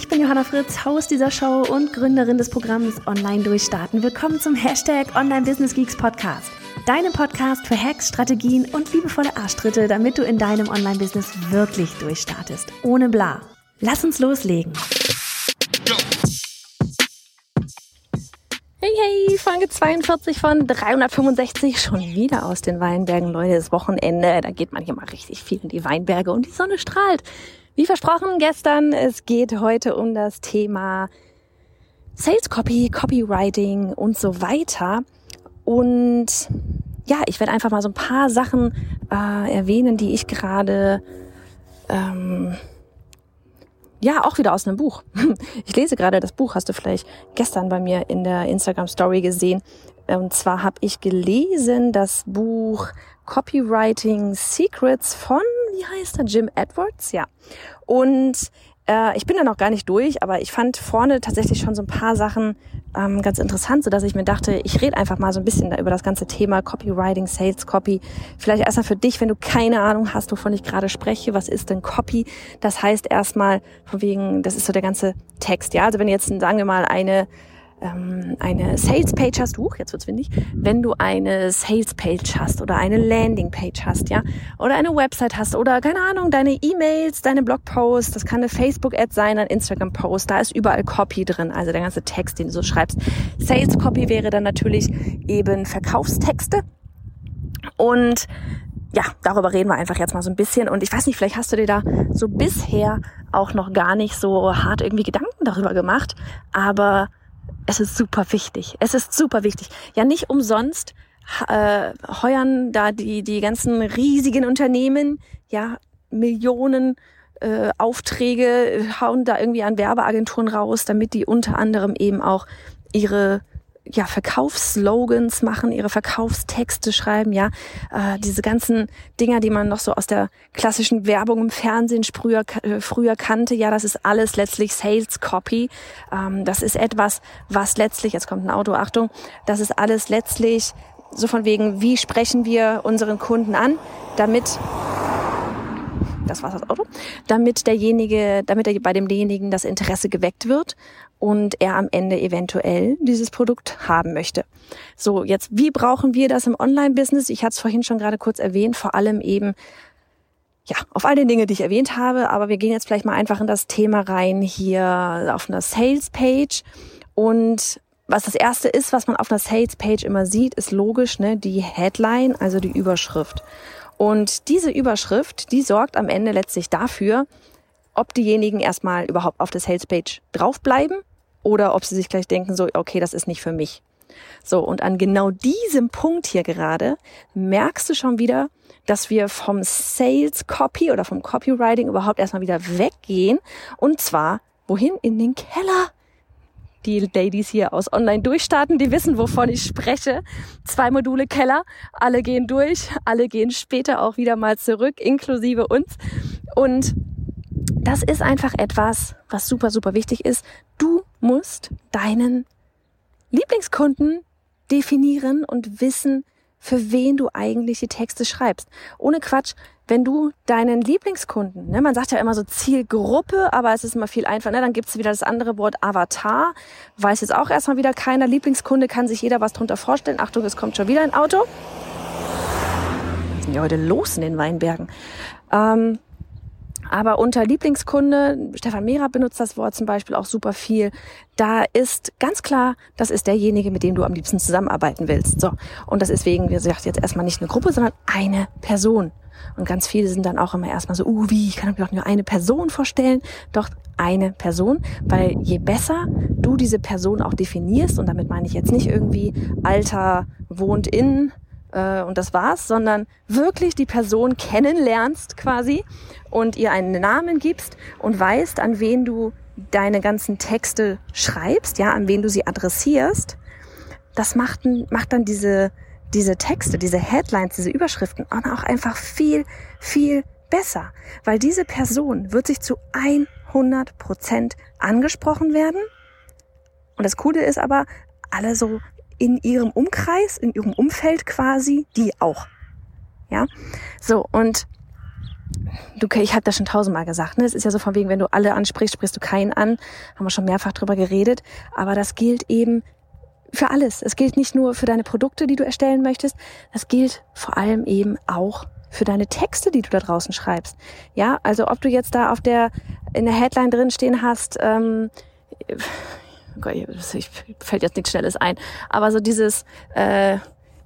Ich bin Johanna Fritz, Haus dieser Show und Gründerin des Programms Online Durchstarten. Willkommen zum Hashtag Online Business Geeks Podcast. Deinem Podcast für Hacks, Strategien und liebevolle Arschtritte, damit du in deinem Online-Business wirklich durchstartest. Ohne bla. Lass uns loslegen. Hey, hey, Folge 42 von 365, schon wieder aus den Weinbergen. Leute, das Wochenende, da geht man hier mal richtig viel in die Weinberge und die Sonne strahlt. Wie versprochen gestern, es geht heute um das Thema Sales Copy, Copywriting und so weiter. Und ja, ich werde einfach mal so ein paar Sachen äh, erwähnen, die ich gerade ähm, ja auch wieder aus einem Buch. Ich lese gerade das Buch, hast du vielleicht gestern bei mir in der Instagram Story gesehen. Und zwar habe ich gelesen das Buch Copywriting Secrets von wie heißt er? Jim Edwards, ja. Und äh, ich bin da noch gar nicht durch, aber ich fand vorne tatsächlich schon so ein paar Sachen ähm, ganz interessant, so ich mir dachte, ich rede einfach mal so ein bisschen über das ganze Thema Copywriting, Sales Copy. Vielleicht erstmal für dich, wenn du keine Ahnung hast, wovon ich gerade spreche, was ist denn Copy? Das heißt erstmal von wegen, das ist so der ganze Text, ja. Also wenn jetzt, sagen wir mal, eine ähm, eine Sales-Page hast, huch, jetzt wird's windig, wenn du eine Sales-Page hast oder eine Landing-Page hast, ja, oder eine Website hast oder keine Ahnung, deine E-Mails, deine Blogposts, das kann eine Facebook-Ad sein, ein Instagram-Post, da ist überall Copy drin, also der ganze Text, den du so schreibst. Sales-Copy wäre dann natürlich eben Verkaufstexte und ja, darüber reden wir einfach jetzt mal so ein bisschen. Und ich weiß nicht, vielleicht hast du dir da so bisher auch noch gar nicht so hart irgendwie Gedanken darüber gemacht. Aber es ist super wichtig. Es ist super wichtig. Ja, nicht umsonst äh, heuern da die, die ganzen riesigen Unternehmen, ja, Millionen äh, Aufträge, hauen da irgendwie an Werbeagenturen raus, damit die unter anderem eben auch ihre ja, Verkaufsslogans machen, ihre Verkaufstexte schreiben, ja, äh, diese ganzen Dinger, die man noch so aus der klassischen Werbung im Fernsehen früher, äh, früher kannte, ja, das ist alles letztlich Sales Copy. Ähm, das ist etwas, was letztlich, jetzt kommt ein Auto, Achtung, das ist alles letztlich so von wegen, wie sprechen wir unseren Kunden an, damit das war das Auto, damit derjenige, damit er bei demjenigen das Interesse geweckt wird und er am Ende eventuell dieses Produkt haben möchte. So, jetzt, wie brauchen wir das im Online-Business? Ich hatte es vorhin schon gerade kurz erwähnt, vor allem eben ja, auf all den Dinge, die ich erwähnt habe, aber wir gehen jetzt vielleicht mal einfach in das Thema rein hier auf einer Sales-Page und was das erste ist, was man auf einer Sales-Page immer sieht, ist logisch, ne, die Headline, also die Überschrift. Und diese Überschrift, die sorgt am Ende letztlich dafür, ob diejenigen erstmal überhaupt auf der Salespage draufbleiben oder ob sie sich gleich denken, so, okay, das ist nicht für mich. So, und an genau diesem Punkt hier gerade merkst du schon wieder, dass wir vom Sales Copy oder vom Copywriting überhaupt erstmal wieder weggehen. Und zwar, wohin? In den Keller die Ladies hier aus Online durchstarten, die wissen, wovon ich spreche. Zwei Module Keller, alle gehen durch, alle gehen später auch wieder mal zurück, inklusive uns. Und das ist einfach etwas, was super, super wichtig ist. Du musst deinen Lieblingskunden definieren und wissen, für wen du eigentlich die Texte schreibst. Ohne Quatsch, wenn du deinen Lieblingskunden, ne, man sagt ja immer so Zielgruppe, aber es ist immer viel einfacher, ne, dann gibt's wieder das andere Wort Avatar, weiß jetzt auch erstmal wieder keiner. Lieblingskunde kann sich jeder was drunter vorstellen. Achtung, es kommt schon wieder ein Auto. Was sind ja heute los in den Weinbergen? Ähm, aber unter Lieblingskunde, Stefan Mehrer benutzt das Wort zum Beispiel auch super viel, da ist ganz klar, das ist derjenige, mit dem du am liebsten zusammenarbeiten willst. So. Und das ist wegen, wie gesagt, jetzt erstmal nicht eine Gruppe, sondern eine Person. Und ganz viele sind dann auch immer erstmal so, uh, wie, ich kann mir doch nur eine Person vorstellen. Doch eine Person, weil je besser du diese Person auch definierst, und damit meine ich jetzt nicht irgendwie Alter wohnt in äh, und das war's, sondern wirklich die Person kennenlernst quasi und ihr einen Namen gibst und weißt, an wen du deine ganzen Texte schreibst, ja, an wen du sie adressierst, das macht, macht dann diese, diese Texte, diese Headlines, diese Überschriften auch einfach viel, viel besser, weil diese Person wird sich zu 100 Prozent angesprochen werden. Und das Coole ist aber, alle so in ihrem Umkreis, in ihrem Umfeld quasi, die auch. Ja, so und du, ich habe das schon tausendmal gesagt, ne? Es ist ja so von wegen, wenn du alle ansprichst, sprichst du keinen an. Haben wir schon mehrfach drüber geredet. Aber das gilt eben für alles. Es gilt nicht nur für deine Produkte, die du erstellen möchtest. Das gilt vor allem eben auch für deine Texte, die du da draußen schreibst. Ja, also ob du jetzt da auf der in der Headline drin stehen hast, ähm, ich fällt jetzt nichts Schnelles ein, aber so dieses äh,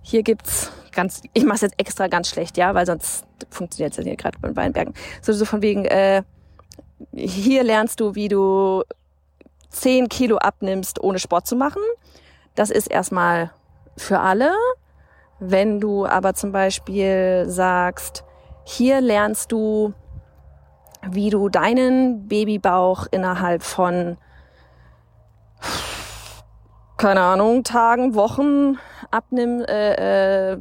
hier gibt's ganz, ich mache jetzt extra ganz schlecht, ja, weil sonst funktioniert es ja hier gerade bei Weinbergen. So, so von wegen, äh, hier lernst du, wie du 10 Kilo abnimmst, ohne Sport zu machen. Das ist erstmal für alle. Wenn du aber zum Beispiel sagst, hier lernst du, wie du deinen Babybauch innerhalb von, keine Ahnung, Tagen, Wochen abnimmst, äh, äh,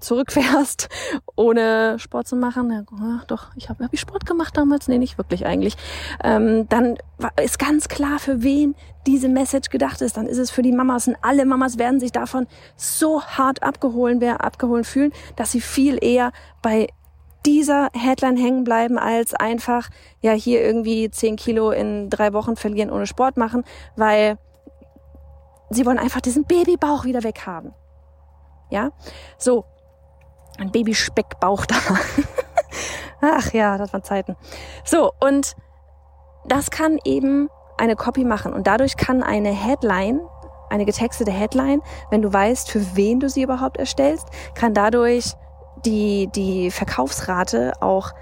zurückfährst, ohne Sport zu machen, ja, doch, ich habe hab ich Sport gemacht damals, nee, nicht wirklich eigentlich, ähm, dann ist ganz klar, für wen diese Message gedacht ist. Dann ist es für die Mamas. Und alle Mamas werden sich davon so hart abgeholt, abgeholt fühlen, dass sie viel eher bei dieser Headline hängen bleiben, als einfach, ja, hier irgendwie zehn Kilo in drei Wochen verlieren ohne Sport machen, weil sie wollen einfach diesen Babybauch wieder weghaben. Ja, so, ein Babyspeckbauch da. Ach ja, das waren Zeiten. So, und das kann eben eine Copy machen. Und dadurch kann eine Headline, eine getextete Headline, wenn du weißt, für wen du sie überhaupt erstellst, kann dadurch die, die Verkaufsrate auch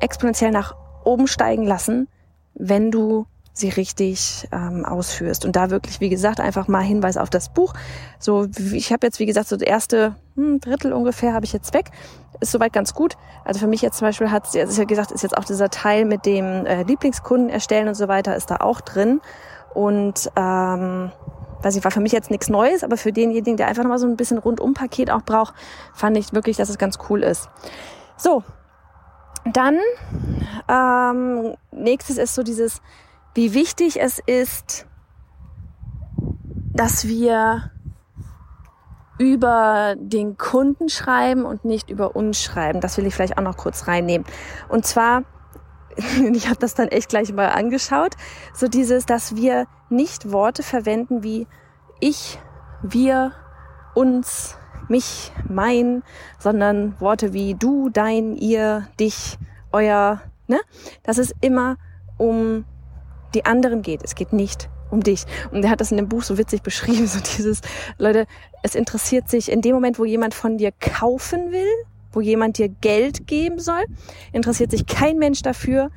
exponentiell nach oben steigen lassen, wenn du sie richtig ähm, ausführst. Und da wirklich, wie gesagt, einfach mal Hinweis auf das Buch. So, ich habe jetzt, wie gesagt, so das erste hm, Drittel ungefähr habe ich jetzt weg. Ist soweit ganz gut. Also für mich jetzt zum Beispiel hat, es ja gesagt, ist jetzt auch dieser Teil mit dem äh, Lieblingskunden erstellen und so weiter, ist da auch drin. Und ähm, weiß ich, war für mich jetzt nichts Neues, aber für denjenigen, der einfach nochmal so ein bisschen Rundum-Paket auch braucht, fand ich wirklich, dass es ganz cool ist. So, dann ähm, nächstes ist so dieses wie wichtig es ist, dass wir über den Kunden schreiben und nicht über uns schreiben. Das will ich vielleicht auch noch kurz reinnehmen. Und zwar, ich habe das dann echt gleich mal angeschaut, so dieses, dass wir nicht Worte verwenden wie ich, wir, uns, mich, mein, sondern Worte wie du, dein, ihr, dich, euer, ne? Das ist immer um die anderen geht. Es geht nicht um dich. Und er hat das in dem Buch so witzig beschrieben, so dieses, Leute, es interessiert sich in dem Moment, wo jemand von dir kaufen will, wo jemand dir Geld geben soll, interessiert sich kein Mensch dafür,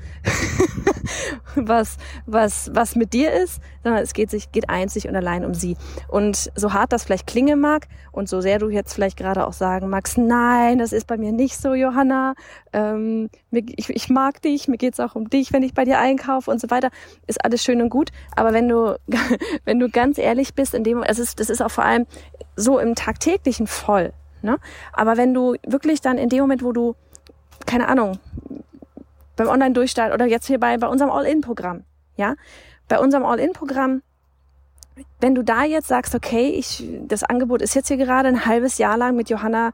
was, was, was mit dir ist, sondern es geht sich, geht einzig und allein um sie. Und so hart das vielleicht klingen mag und so sehr du jetzt vielleicht gerade auch sagen magst, nein, das ist bei mir nicht so, Johanna, ähm, ich, ich mag dich, mir geht's auch um dich, wenn ich bei dir einkaufe und so weiter, ist alles schön und gut. Aber wenn du, wenn du ganz ehrlich bist, in dem, es ist, das ist auch vor allem so im tagtäglichen voll. Ne? Aber wenn du wirklich dann in dem Moment, wo du, keine Ahnung, beim Online-Durchstart oder jetzt hier bei, bei unserem All-In-Programm, ja, bei unserem All-In-Programm, wenn du da jetzt sagst, okay, ich, das Angebot ist jetzt hier gerade ein halbes Jahr lang mit Johanna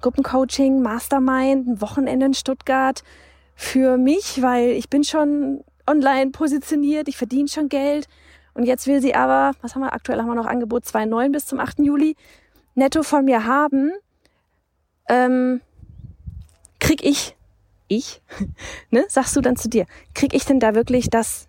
Gruppencoaching, Mastermind, ein Wochenende in Stuttgart für mich, weil ich bin schon online positioniert, ich verdiene schon Geld und jetzt will sie aber, was haben wir aktuell, haben wir noch Angebot 2,9 bis zum 8. Juli, netto von mir haben, ähm, krieg ich, ich, ne, sagst du dann zu dir, krieg ich denn da wirklich das,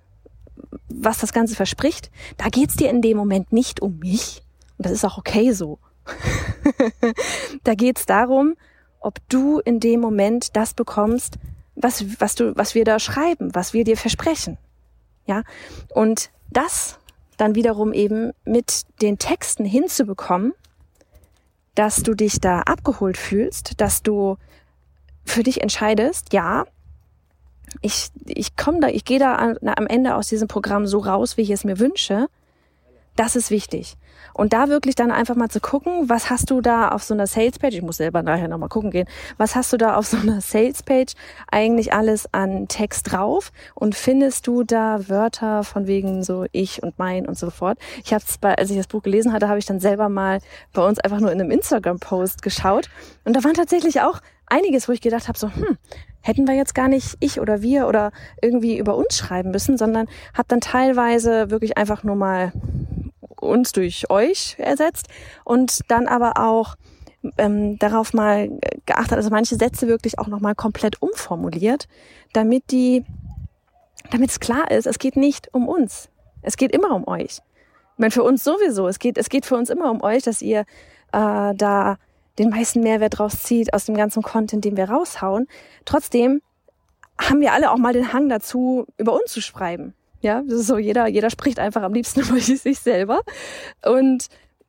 was das Ganze verspricht? Da geht's dir in dem Moment nicht um mich. Und das ist auch okay so. da geht's darum, ob du in dem Moment das bekommst, was, was du, was wir da schreiben, was wir dir versprechen. Ja. Und das dann wiederum eben mit den Texten hinzubekommen, dass du dich da abgeholt fühlst, dass du für dich entscheidest, ja, ich, ich komme da, ich gehe da am Ende aus diesem Programm so raus, wie ich es mir wünsche. Das ist wichtig. Und da wirklich dann einfach mal zu gucken, was hast du da auf so einer Salespage, ich muss selber nachher nochmal gucken gehen, was hast du da auf so einer Salespage eigentlich alles an Text drauf und findest du da Wörter von wegen so ich und mein und so fort. Ich habe bei, als ich das Buch gelesen hatte, habe ich dann selber mal bei uns einfach nur in einem Instagram-Post geschaut und da waren tatsächlich auch einiges, wo ich gedacht habe, so, hm, hätten wir jetzt gar nicht ich oder wir oder irgendwie über uns schreiben müssen, sondern habe dann teilweise wirklich einfach nur mal uns durch euch ersetzt und dann aber auch ähm, darauf mal geachtet, also manche Sätze wirklich auch nochmal komplett umformuliert, damit die, damit es klar ist, es geht nicht um uns. Es geht immer um euch. Ich meine, für uns sowieso. Es geht, es geht für uns immer um euch, dass ihr äh, da den meisten Mehrwert draus zieht aus dem ganzen Content, den wir raushauen. Trotzdem haben wir alle auch mal den Hang dazu, über uns zu schreiben. Ja, das ist so, jeder, jeder spricht einfach am liebsten über sich selber. Und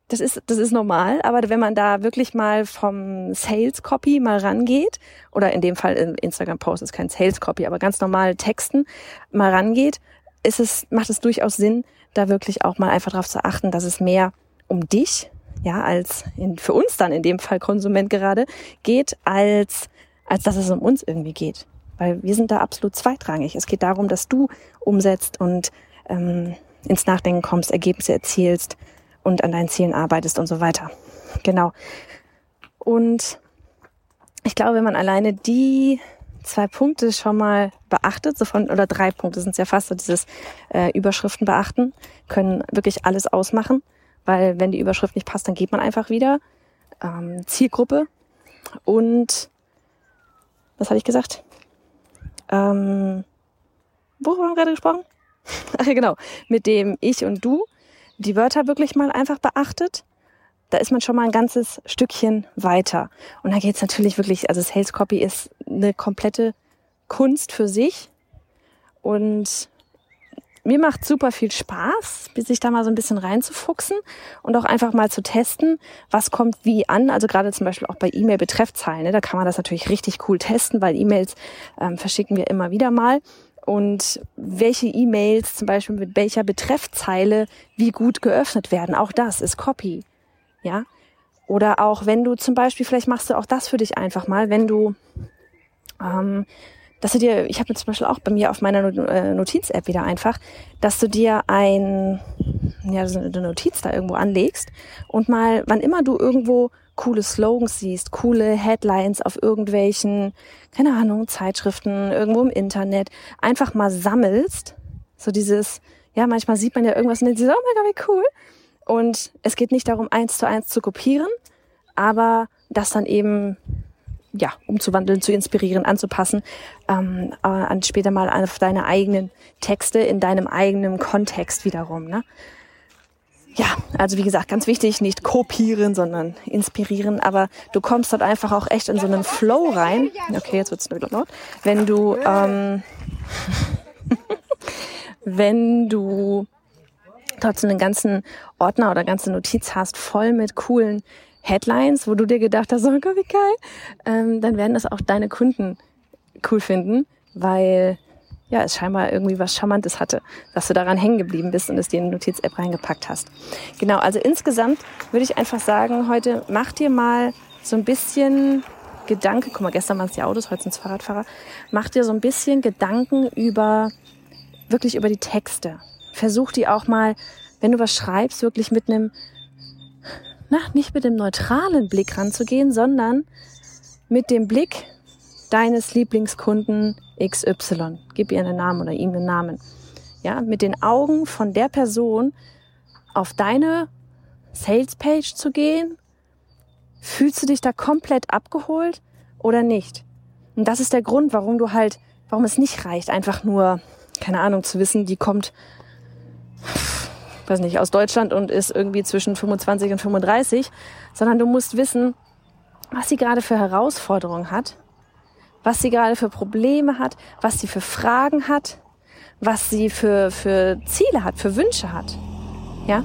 das ist, das ist normal, aber wenn man da wirklich mal vom Sales Copy mal rangeht, oder in dem Fall im Instagram Post ist kein Sales Copy, aber ganz normal Texten mal rangeht, ist es, macht es durchaus Sinn, da wirklich auch mal einfach darauf zu achten, dass es mehr um dich ja, als in, für uns dann in dem Fall Konsument gerade geht, als, als dass es um uns irgendwie geht. Weil wir sind da absolut zweitrangig. Es geht darum, dass du umsetzt und ähm, ins Nachdenken kommst, Ergebnisse erzielst und an deinen Zielen arbeitest und so weiter. Genau. Und ich glaube, wenn man alleine die zwei Punkte schon mal beachtet, so von, oder drei Punkte sind es ja fast, so dieses äh, Überschriften beachten, können wirklich alles ausmachen weil wenn die Überschrift nicht passt, dann geht man einfach wieder. Ähm, Zielgruppe und was hatte ich gesagt? Ähm, worüber haben wir gerade gesprochen? Genau, mit dem Ich und Du die Wörter wirklich mal einfach beachtet. Da ist man schon mal ein ganzes Stückchen weiter. Und da geht es natürlich wirklich, also Sales Copy ist eine komplette Kunst für sich. Und mir macht super viel Spaß, sich da mal so ein bisschen reinzufuchsen und auch einfach mal zu testen, was kommt wie an. Also gerade zum Beispiel auch bei E-Mail-Betreffzeilen, ne, da kann man das natürlich richtig cool testen, weil E-Mails ähm, verschicken wir immer wieder mal. Und welche E-Mails zum Beispiel mit welcher Betreffzeile wie gut geöffnet werden, auch das ist Copy. Ja. Oder auch wenn du zum Beispiel, vielleicht machst du auch das für dich einfach mal, wenn du ähm, dass du dir, ich habe zum Beispiel auch bei mir auf meiner äh, Notiz-App wieder einfach, dass du dir ein, ja, so eine Notiz da irgendwo anlegst und mal, wann immer du irgendwo coole Slogans siehst, coole Headlines auf irgendwelchen, keine Ahnung, Zeitschriften, irgendwo im Internet, einfach mal sammelst. So dieses, ja, manchmal sieht man ja irgendwas und denkt sich, oh mein Gott, wie cool. Und es geht nicht darum, eins zu eins zu kopieren, aber das dann eben ja, umzuwandeln, zu inspirieren, anzupassen, ähm, äh, später mal auf deine eigenen Texte in deinem eigenen Kontext wiederum. Ne? Ja, also wie gesagt, ganz wichtig, nicht kopieren, sondern inspirieren, aber du kommst dort einfach auch echt in so einen Flow rein. Okay, jetzt wird's wieder laut. Wenn du, ähm, wenn du trotzdem einen ganzen Ordner oder ganze Notiz hast, voll mit coolen Headlines, wo du dir gedacht hast, oh Gott, wie geil, ähm, dann werden das auch deine Kunden cool finden, weil ja, es scheinbar irgendwie was Charmantes hatte, dass du daran hängen geblieben bist und es dir in die Notiz-App reingepackt hast. Genau, also insgesamt würde ich einfach sagen, heute mach dir mal so ein bisschen Gedanke, guck mal, gestern waren es die Autos, heute sind es Fahrradfahrer, mach dir so ein bisschen Gedanken über, wirklich über die Texte. Versuch die auch mal, wenn du was schreibst, wirklich mit einem na, nicht mit dem neutralen Blick ranzugehen, sondern mit dem Blick deines Lieblingskunden XY. Gib ihr einen Namen oder ihm einen Namen. Ja, mit den Augen von der Person auf deine Salespage zu gehen. Fühlst du dich da komplett abgeholt oder nicht? Und das ist der Grund, warum du halt, warum es nicht reicht, einfach nur, keine Ahnung, zu wissen, die kommt weiß nicht, aus Deutschland und ist irgendwie zwischen 25 und 35, sondern du musst wissen, was sie gerade für Herausforderungen hat, was sie gerade für Probleme hat, was sie für Fragen hat, was sie für, für Ziele hat, für Wünsche hat. Ja,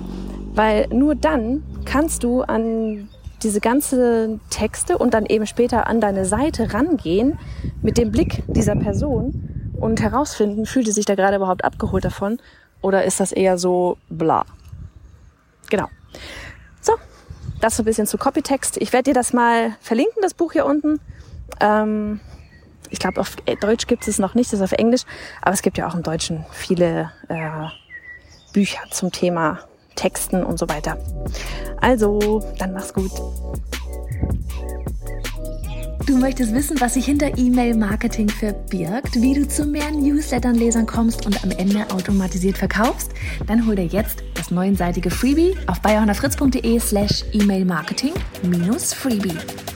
weil nur dann kannst du an diese ganze Texte und dann eben später an deine Seite rangehen mit dem Blick dieser Person und herausfinden, fühlt sie sich da gerade überhaupt abgeholt davon oder ist das eher so bla. Genau. So, das so ein bisschen zu Copytext. Ich werde dir das mal verlinken, das Buch hier unten. Ähm, ich glaube, auf Deutsch gibt es noch nicht, das ist auf Englisch, aber es gibt ja auch im Deutschen viele äh, Bücher zum Thema Texten und so weiter. Also, dann mach's gut. Du möchtest wissen, was sich hinter E-Mail-Marketing verbirgt, wie du zu mehr Newslettern-Lesern kommst und am Ende automatisiert verkaufst? Dann hol dir jetzt das neunseitige Freebie auf bayerhonnerfritz.de slash E-Mail-Marketing-Freebie.